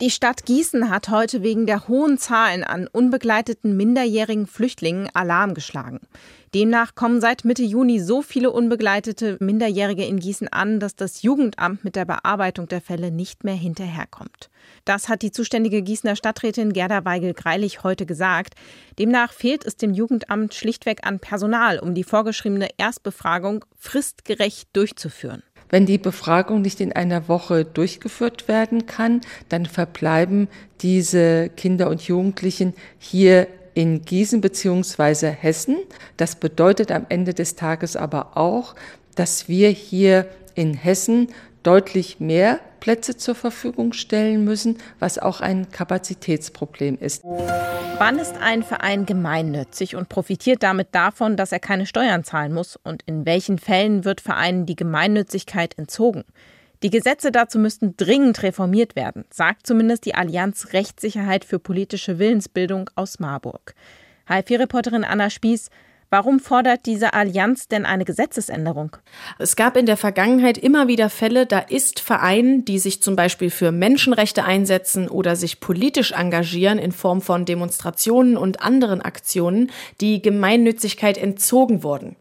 Die Stadt Gießen hat heute wegen der hohen Zahlen an unbegleiteten minderjährigen Flüchtlingen Alarm geschlagen. Demnach kommen seit Mitte Juni so viele unbegleitete Minderjährige in Gießen an, dass das Jugendamt mit der Bearbeitung der Fälle nicht mehr hinterherkommt. Das hat die zuständige Gießener Stadträtin Gerda Weigel-Greilich heute gesagt. Demnach fehlt es dem Jugendamt schlichtweg an Personal, um die vorgeschriebene Erstbefragung fristgerecht durchzuführen. Wenn die Befragung nicht in einer Woche durchgeführt werden kann, dann verbleiben diese Kinder und Jugendlichen hier in Gießen beziehungsweise Hessen. Das bedeutet am Ende des Tages aber auch, dass wir hier in Hessen deutlich mehr Plätze zur Verfügung stellen müssen, was auch ein Kapazitätsproblem ist. Wann ist ein Verein gemeinnützig und profitiert damit davon, dass er keine Steuern zahlen muss? Und in welchen Fällen wird Vereinen die Gemeinnützigkeit entzogen? Die Gesetze dazu müssten dringend reformiert werden, sagt zumindest die Allianz Rechtssicherheit für politische Willensbildung aus Marburg. HFI-Reporterin Anna Spieß, Warum fordert diese Allianz denn eine Gesetzesänderung? Es gab in der Vergangenheit immer wieder Fälle, da ist Vereinen, die sich zum Beispiel für Menschenrechte einsetzen oder sich politisch engagieren in Form von Demonstrationen und anderen Aktionen, die Gemeinnützigkeit entzogen wurden.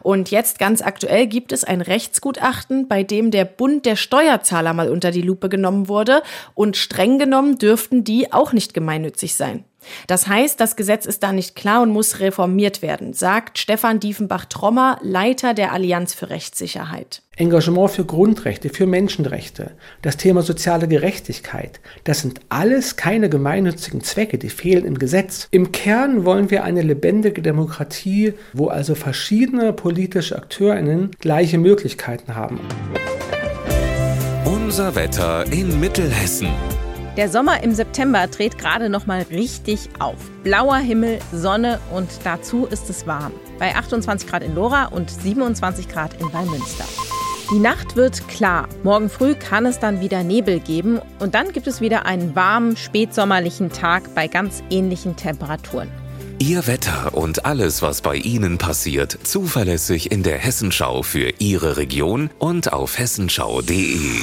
Und jetzt ganz aktuell gibt es ein Rechtsgutachten, bei dem der Bund der Steuerzahler mal unter die Lupe genommen wurde und streng genommen dürften die auch nicht gemeinnützig sein. Das heißt, das Gesetz ist da nicht klar und muss reformiert werden, sagt Stefan Diefenbach-Trommer, Leiter der Allianz für Rechtssicherheit. Engagement für Grundrechte, für Menschenrechte, das Thema soziale Gerechtigkeit, das sind alles keine gemeinnützigen Zwecke, die fehlen im Gesetz. Im Kern wollen wir eine lebendige Demokratie, wo also verschiedene politische Akteurinnen gleiche Möglichkeiten haben. Unser Wetter in Mittelhessen. Der Sommer im September dreht gerade noch mal richtig auf. Blauer Himmel, Sonne und dazu ist es warm. Bei 28 Grad in Lora und 27 Grad in Wallmünster. Die Nacht wird klar. Morgen früh kann es dann wieder Nebel geben und dann gibt es wieder einen warmen, spätsommerlichen Tag bei ganz ähnlichen Temperaturen. Ihr Wetter und alles, was bei Ihnen passiert, zuverlässig in der Hessenschau für Ihre Region und auf hessenschau.de.